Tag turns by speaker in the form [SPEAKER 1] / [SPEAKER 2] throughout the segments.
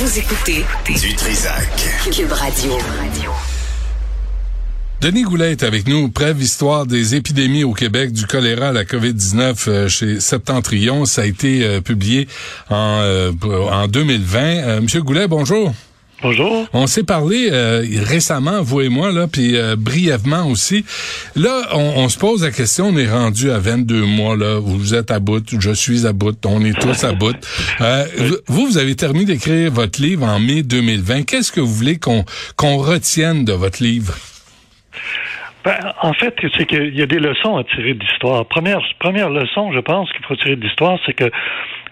[SPEAKER 1] Vous écoutez
[SPEAKER 2] Du Trisac.
[SPEAKER 1] Cube Radio.
[SPEAKER 3] Denis Goulet est avec nous. Brève histoire des épidémies au Québec, du choléra à la COVID-19 euh, chez Septentrion. Ça a été euh, publié en, euh, en 2020. Monsieur Goulet, bonjour.
[SPEAKER 4] Bonjour.
[SPEAKER 3] On s'est parlé récemment, vous et moi, là, puis brièvement aussi. Là, on, se pose la question, on est rendu à 22 mois, là, vous êtes à bout, je suis à bout, on est tous à bout. vous, vous avez terminé d'écrire votre livre en mai 2020. Qu'est-ce que vous voulez qu'on qu'on retienne de votre livre?
[SPEAKER 4] Ben, en fait, c'est qu'il y a des leçons à tirer de l'histoire. Première, première leçon, je pense qu'il faut tirer de l'histoire, c'est que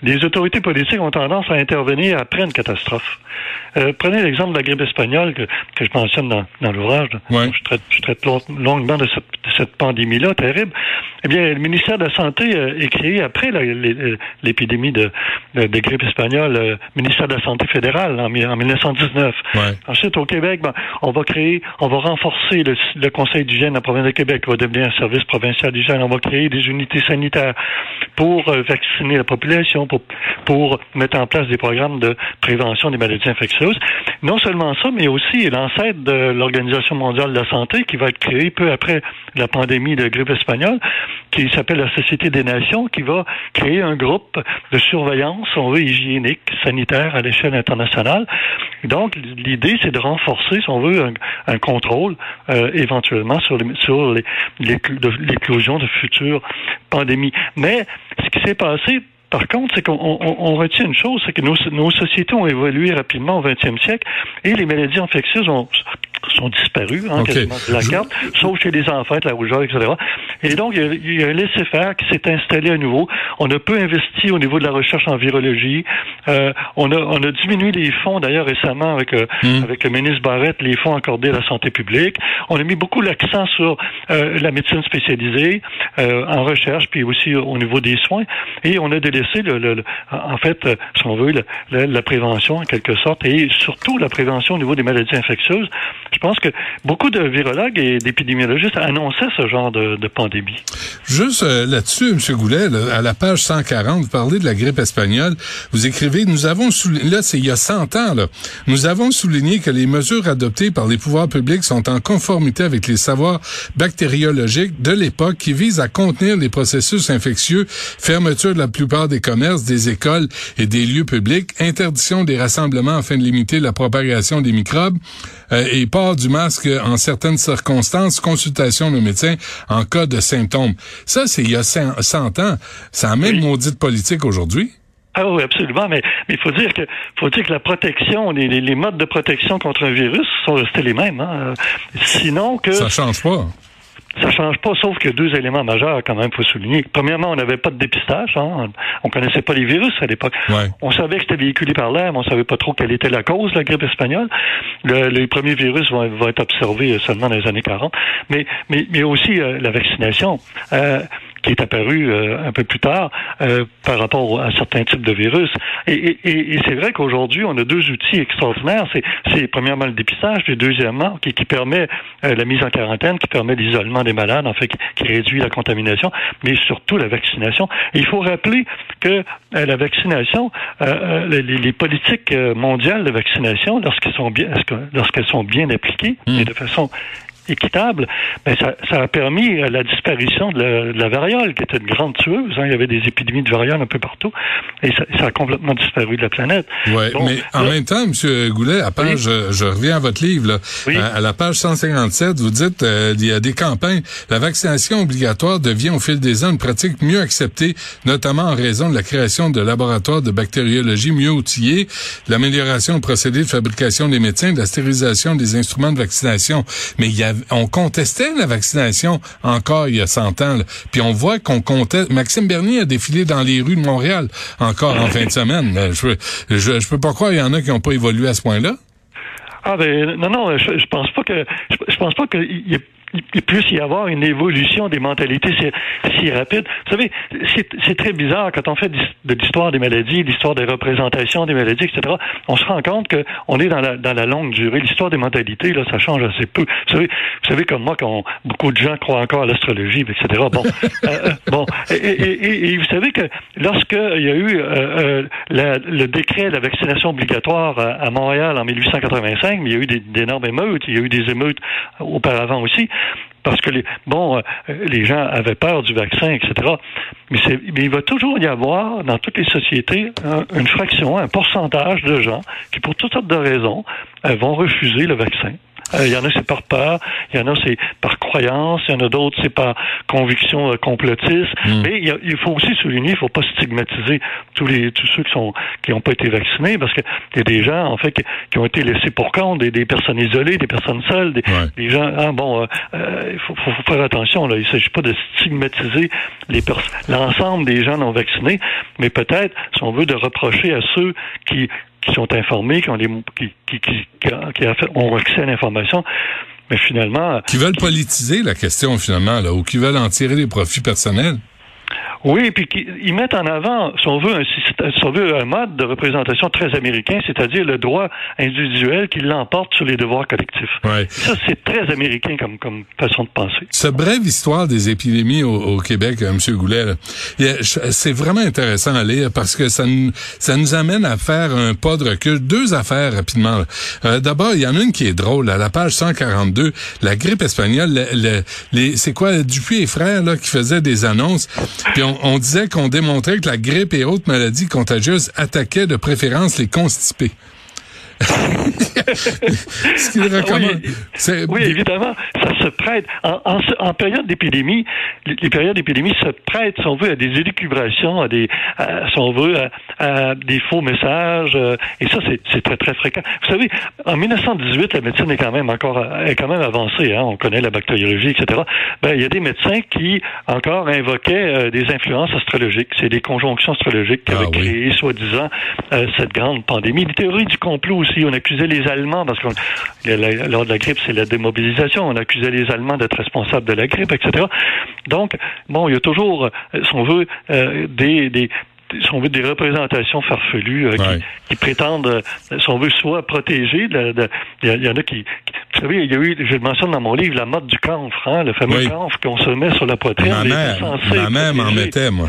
[SPEAKER 4] les autorités politiques ont tendance à intervenir après une catastrophe. Euh, prenez l'exemple de la grippe espagnole que, que je mentionne dans, dans l'ouvrage. Je traite, je traite longuement de cette, cette pandémie-là terrible. Eh bien, le ministère de la Santé euh, est créé après l'épidémie de, de, de, grippe espagnole, le euh, ministère de la Santé fédérale en, en 1919. Ensuite, au Québec, ben, on va créer, on va renforcer le, le Conseil d'hygiène en province de Québec, qui va devenir un service provincial d'hygiène. On va créer des unités sanitaires pour euh, vacciner la population, pour, pour mettre en place des programmes de prévention des maladies infectieuses. Non seulement ça, mais aussi l'ancêtre de l'Organisation mondiale de la santé qui va être créée peu après la pandémie de grippe espagnole, qui s'appelle la Société des Nations, qui va créer un groupe de surveillance, on veut, hygiénique, sanitaire à l'échelle internationale. Donc, l'idée, c'est de renforcer, si on veut, un, contrôle euh, éventuellement sur l'éclosion de futures pandémies. Mais ce qui s'est passé par contre, c'est qu'on retient une chose, c'est que nos, nos, sociétés ont évolué rapidement au 20e siècle et les maladies infectieuses ont, sont disparus, hein, quasiment de la carte, sauf chez les enfants, la rougeur, etc. Et donc, il y a, un laisser-faire qui s'est installé à nouveau. On a peu investi au niveau de la recherche en virologie. Euh, on, a, on a diminué les fonds, d'ailleurs, récemment, avec, euh, hmm. avec le ministre Barrette, les fonds accordés à la santé publique. On a mis beaucoup l'accent sur euh, la médecine spécialisée, euh, en recherche, puis aussi au niveau des soins. Et on a délaissé, le, le, en fait, si on veut, la prévention, en quelque sorte, et surtout la prévention au niveau des maladies infectieuses. Je pense que beaucoup de virologues et d'épidémiologistes annonçaient ce genre de, de pandémie.
[SPEAKER 3] Juste euh, là-dessus, M. Goulet, à la page 140, vous parlez de la grippe espagnole. Vous écrivez, nous avons souligné, là, c'est il y a 100 ans, là, nous avons souligné que les mesures adoptées par les pouvoirs publics sont en conformité avec les savoirs bactériologiques de l'époque qui visent à contenir les processus infectieux, fermeture de la plupart des commerces, des écoles et des lieux publics, interdiction des rassemblements afin de limiter la propagation des microbes euh, et pas du masque en certaines circonstances, consultation de médecin en cas de symptômes. Ça, c'est il y a 100 ans. C'est la même maudite politique aujourd'hui.
[SPEAKER 4] Ah oui, absolument, mais il faut dire que faut dire que la protection, les, les, modes de protection contre un virus sont restés les mêmes. Hein. Sinon que
[SPEAKER 3] ça change pas.
[SPEAKER 4] Ça change pas, sauf que deux éléments majeurs, quand même, faut souligner. Premièrement, on n'avait pas de dépistage. Hein. On connaissait pas les virus à l'époque. On savait que c'était véhiculé par l'air, mais on savait pas trop quelle était la cause de la grippe espagnole. les premiers virus vont, être observés seulement dans les années 40. Mais, mais, mais aussi euh, la vaccination. Euh, qui est apparu euh, un peu plus tard euh, par rapport à certains types de virus. Et, c'est vrai qu'aujourd'hui, on a deux outils extraordinaires. C'est premièrement le dépistage, et deuxièmement, qui, permet euh, la mise en quarantaine, qui permet l'isolement des malades, en fait, qui, réduit la contamination, mais surtout la vaccination. il faut rappeler que la vaccination, les, politiques mondiales de vaccination, lorsqu'elles sont bien, lorsqu'elles sont bien appliquées mmh. et de façon équitable, mais ça, ça, a permis la disparition de la, variole, qui était une grande tueuse. Hein. Il y avait des épidémies de variole un peu partout, et ça, ça a complètement disparu de la planète.
[SPEAKER 3] Oui, mais en même temps, M. Goulet, à page, je, reviens à votre livre, là, à, la page 157, vous dites euh, il y a des campagnes. La vaccination obligatoire devient au fil des ans une pratique mieux acceptée, notamment en raison de la création de laboratoires de bactériologie mieux outillés, l'amélioration du procédé de fabrication des médecins, de la stérilisation des instruments de vaccination. Mais il y a on contestait la vaccination encore il y a 100 ans. Puis on voit qu'on conteste. Maxime Bernier a défilé dans les rues de Montréal encore en fin de semaine. Je, je, peux pas croire qu'il y en a qui n'ont pas évolué à ce point-là.
[SPEAKER 4] Ah ben non non, je, pense pas que je, pense pas y il puisse y avoir une évolution des mentalités si, si rapide. Vous savez, c'est très bizarre quand on fait de l'histoire des maladies, l'histoire des représentations des maladies, etc. On se rend compte qu'on est dans la, dans la longue durée. L'histoire des mentalités, là, ça change assez peu. Vous savez, vous savez comme moi, quand beaucoup de gens croient encore à l'astrologie, etc. Bon, euh, euh, bon, et, et, et, vous savez que lorsque il y a eu euh, le décret de la vaccination obligatoire à, Montréal en 1885, mais il y a eu d'énormes émeutes, il y a eu des émeutes auparavant aussi parce que les, bon, euh, les gens avaient peur du vaccin, etc. Mais, il va toujours y avoir dans toutes les sociétés une fraction, un pourcentage de gens qui, pour toutes sortes de raisons, euh, vont refuser le vaccin. Euh, il y en a, c'est par peur. Il y en a, c'est par croyance. Il y en a d'autres, c'est par conviction euh, complotiste. Hmm. Mais il, faut aussi souligner, il ne faut pas stigmatiser tous les tous ceux qui sont qui n'ont pas été vaccinés, parce qu'il y a des gens, en fait, qui, ont été laissés pour compte, des, des, personnes isolées, des personnes seules, des, gens. Ah, bon, euh, il faut, faut, faire attention. Là, il ne s'agit pas de stigmatiser les l'ensemble des gens non vaccinés, mais peut-être, si on veut, de reprocher à ceux qui qui sont informés, qui ont, des, qui, qui, qui, ont accès à l'information, mais finalement...
[SPEAKER 3] Qui veulent politiser la question, finalement, là, ou qui veulent en tirer des profits personnels.
[SPEAKER 4] Oui, puis ils mettent en avant, si on veut, un, si on veut, un mode de représentation très américain, c'est-à-dire le droit individuel qui l'emporte sur les devoirs collectifs.
[SPEAKER 3] Ouais.
[SPEAKER 4] Ça, c'est très américain comme, comme façon de penser.
[SPEAKER 3] Ce brève histoire des épidémies au, Québec, euh, M. Goulet, c'est vraiment intéressant à lire parce que ça nous, ça nous amène à faire un pas de recul. Deux affaires rapidement. Euh, D'abord, il y en a une qui est drôle. À la page 142, la grippe espagnole, le, les, c'est quoi, Dupuis et frères là, qui faisaient des annonces. Puis on, disait qu'on démontrait que la grippe et autres maladies contagieuses attaquaient de préférence les constipés.
[SPEAKER 4] Ce qu'il recommande. Oui, évidemment, ça se prête. En, période d'épidémie, les, périodes d'épidémie se prêtent, si on veut, à des élucubrations, à des, si on veut, à, des faux messages. Euh, et ça, c'est très, très fréquent. Vous savez, en 1918, la médecine est quand même encore est quand même avancée. Hein, on connaît la bactériologie, etc. Ben, il y a des médecins qui encore invoquaient euh, des influences astrologiques. C'est des conjonctions astrologiques qui ah avaient créé, soi-disant, euh, cette grande pandémie. Les théories du complot aussi. On accusait les Allemands, parce que lors de la grippe, c'est la démobilisation. On accusait les Allemands d'être responsables de la grippe, etc. Donc, bon, il y a toujours, euh, si on veut, euh, des, des si on veut, des représentations farfelues euh, qui, prétendent, si on veut, soit protéger. Il y, en a qui, Vous savez, il y a eu, je le mentionne dans mon livre, la mode du camphre, hein, le fameux oui. qu'on se met sur la poitrine.
[SPEAKER 3] Ma mère, ma mère m'en mettait, moi.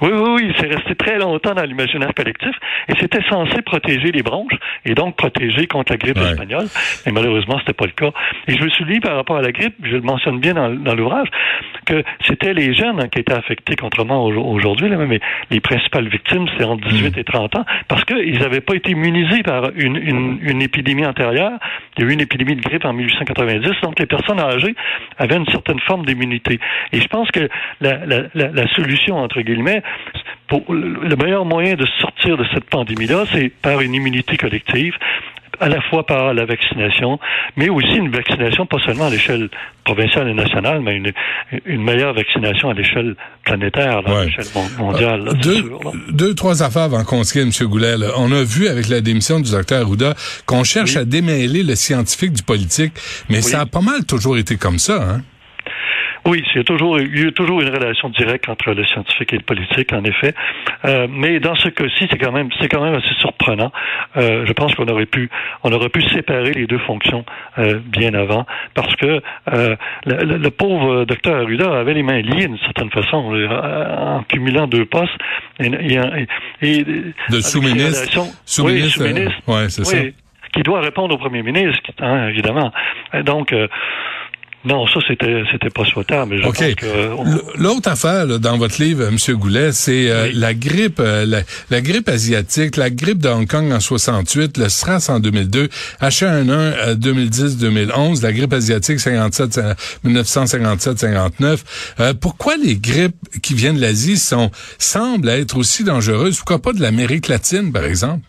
[SPEAKER 4] Oui, oui, oui, c'est resté très longtemps dans l'imaginaire collectif et c'était censé protéger les bronches et donc protéger contre la grippe espagnole. Mais malheureusement, c'était pas le cas. Et je me souviens par rapport à la grippe, je le mentionne bien dans, l'ouvrage, que c'était les jeunes hein, qui étaient affectés, contrairement aujourd'hui, mais les principales victimes, c'est entre 18 mm. et 30 ans, parce qu'ils n'avaient pas été immunisés par une, une, une épidémie antérieure. Il y a eu une épidémie de grippe en 1890, donc les personnes âgées avaient une certaine forme d'immunité. Et je pense que la, la, la, la solution, entre guillemets, pour, le meilleur moyen de sortir de cette pandémie-là, c'est par une immunité collective, à la fois par la vaccination, mais aussi une vaccination pas seulement à l'échelle provinciale et nationale, mais une, une meilleure vaccination à l'échelle planétaire, à l'échelle mondiale.
[SPEAKER 3] deux, trois affaires avant qu'on se M. Goulet. On a vu avec la démission du docteur Arruda qu'on cherche à démêler le scientifique du politique, mais ça a pas mal toujours été comme ça. Hein?
[SPEAKER 4] Oui, il y a toujours une relation directe entre le scientifique et le politique, en effet. Euh, mais dans ce cas-ci, c'est quand même c'est quand même assez surprenant. Euh, je pense qu'on aurait pu on aurait pu séparer les deux fonctions euh, bien avant, parce que le, le, pauvre docteur Arruda avait les mains liées d'une certaine façon en cumulant deux postes et, et,
[SPEAKER 3] et de sous-ministre,
[SPEAKER 4] sous-ministre, oui, sous
[SPEAKER 3] ouais, c'est ça.
[SPEAKER 4] Qui doit répondre au premier ministre, hein, évidemment. Donc non, ça c'était c'était pas souhaitable.
[SPEAKER 3] OK. L'autre affaire dans votre livre, M. Goulet, c'est euh, la grippe, euh, la, grippe asiatique, la grippe de Hong Kong en 68, le SRAS en 2002, H1N1 2010-2011, la grippe asiatique 57 1957-59. Euh, pourquoi les grippes qui viennent de l'Asie sont semblent être aussi dangereuses Pourquoi pas de l'Amérique latine, par exemple?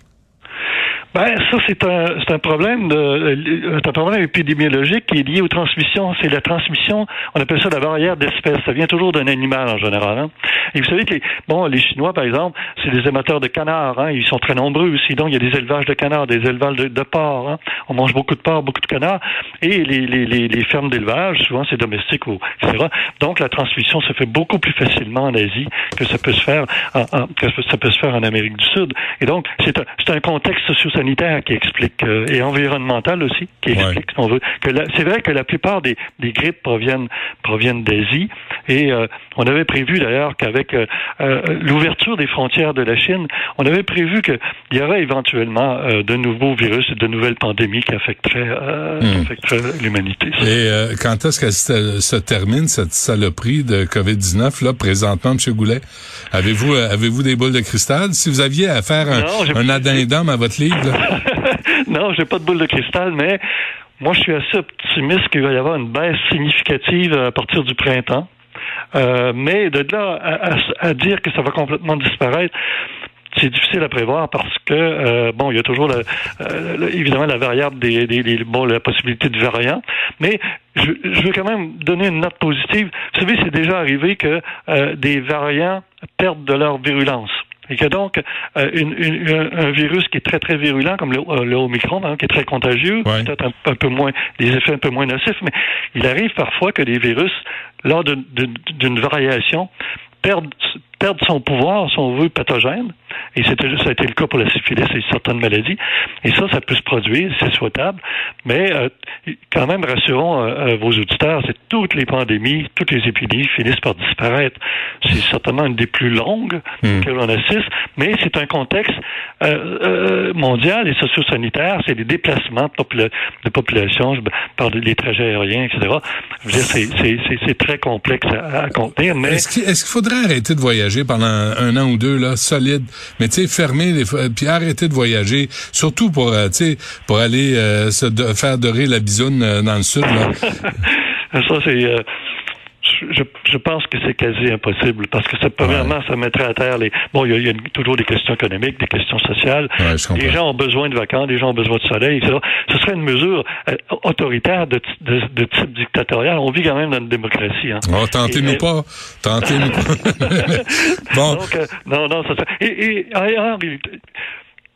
[SPEAKER 4] Ben, ça, c'est un, c'est un problème de, euh, un problème épidémiologique qui est lié aux transmissions. C'est la transmission, on appelle ça la barrière d'espèces. Ça vient toujours d'un animal, en général, hein. Et vous savez que les, bon, les Chinois, par exemple, c'est des amateurs de canards, hein. Ils sont très nombreux aussi. Donc, il y a des élevages de canards, des élevages de, de porcs, hein. On mange beaucoup de porcs, beaucoup de canards. Et les, les, les, les fermes d'élevage, souvent, c'est domestique ou, etc. Donc, la transmission se fait beaucoup plus facilement en Asie que ça peut se faire en, que ça peut se faire en Amérique du Sud. Et donc, c'est un, c'est un contexte socio sanitaire qui explique euh, et environnemental aussi qui explique, si on veut, que c'est vrai que la plupart des, des grippes proviennent proviennent d'Asie et euh, on avait prévu d'ailleurs qu'avec euh, euh, l'ouverture des frontières de la Chine, on avait prévu qu'il y aurait éventuellement euh, de nouveaux virus et de nouvelles pandémies qui affecteraient, hmm. qui affecteraient l'humanité.
[SPEAKER 3] Et quand est-ce qu'elle se, se, termine cette saloperie de Covid-19 là présentement, M. Goulet? Avez-vous avez-vous des boules de cristal? Si vous aviez à faire un, non, un addendum à votre livre
[SPEAKER 4] non, j'ai pas de boule de cristal, mais moi, je suis assez optimiste qu'il va y avoir une baisse significative à partir du printemps. Euh, mais de là à, dire que ça va complètement disparaître, c'est difficile à prévoir parce que euh, bon, il y a toujours euh, évidemment la variable des, des, bon la possibilité de variants, mais je, veux quand même donner une note positive. Vous savez, c'est déjà arrivé que des variants perdent de leur virulence et que donc euh, une, une, un virus qui est très très virulent comme le, euh, le Omicron, hein, qui est très contagieux, peut-être un, peu moins des effets un peu moins nocifs, mais il arrive parfois que des virus lors d'une variation perdent perdre son pouvoir, son vœu pathogène, et c'était, ça a été le cas pour la syphilis et certaines maladies, et ça, ça peut se produire, c'est souhaitable, mais euh, quand même, rassurons euh, vos auditeurs, c'est toutes les pandémies, toutes les épidémies finissent par disparaître. C'est certainement une des plus longues hmm. que l'on assiste, mais c'est un contexte euh, mondial et socio-sanitaire, c'est des déplacements de, population, je parle des trajets aériens, etc. Je veux dire, c'est, très complexe à, à contenir, mais...
[SPEAKER 3] Est-ce qu'il, est-ce qu'il faudrait arrêter de voyager? Pendant un, an ou deux là, solide. Mais tu sais, fermer les puis arrêter de voyager, surtout pour euh, tu sais pour aller euh, se faire dorer la bisoune euh, dans le sud là.
[SPEAKER 4] Ça c'est je, je, pense que c'est quasi impossible parce que ça, premièrement, ça mettrait à terre les. Bon, il y a, toujours des questions économiques, des questions sociales. les gens ont besoin de vacances, les gens ont besoin de soleil, etc. Ce serait une mesure euh, autoritaire de, de, de, type dictatorial. On vit quand même dans une démocratie. Hein.
[SPEAKER 3] Oh, tentez-nous pas. Tentez-nous pas.
[SPEAKER 4] bon. Donc, euh, non, non, ça, et, et, réalité,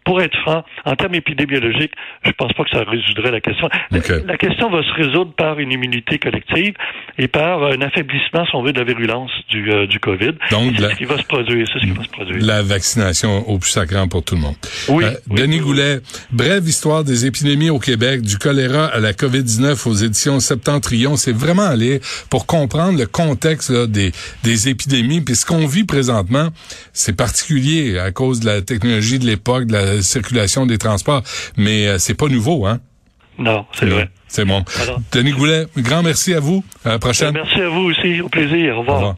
[SPEAKER 4] pour être franc, en termes épidémiologiques, je pense pas que ça résoudrait la question. La question va se résoudre par une immunité collective et par un affaiblissement, si on veut, de la virulence du, euh, du COVID. Donc, c'est ce qui va se produire. C'est ce qui va se produire.
[SPEAKER 3] La vaccination au plus sacrant pour tout le monde. Oui. Euh, Denis Goulet, brève histoire des épidémies au Québec, du choléra à la COVID-19 aux éditions Septentrion. C'est vraiment aller pour comprendre le contexte là, des, des épidémies. Puis ce qu'on vit présentement, c'est particulier à cause de la technologie de l'époque, de la circulation des transports, mais euh, c'est pas nouveau, hein?
[SPEAKER 4] Non, c'est vrai.
[SPEAKER 3] C'est bon. Denis Goulet, grand merci à vous. À la prochaine.
[SPEAKER 4] Merci à vous aussi. Au plaisir. Au revoir.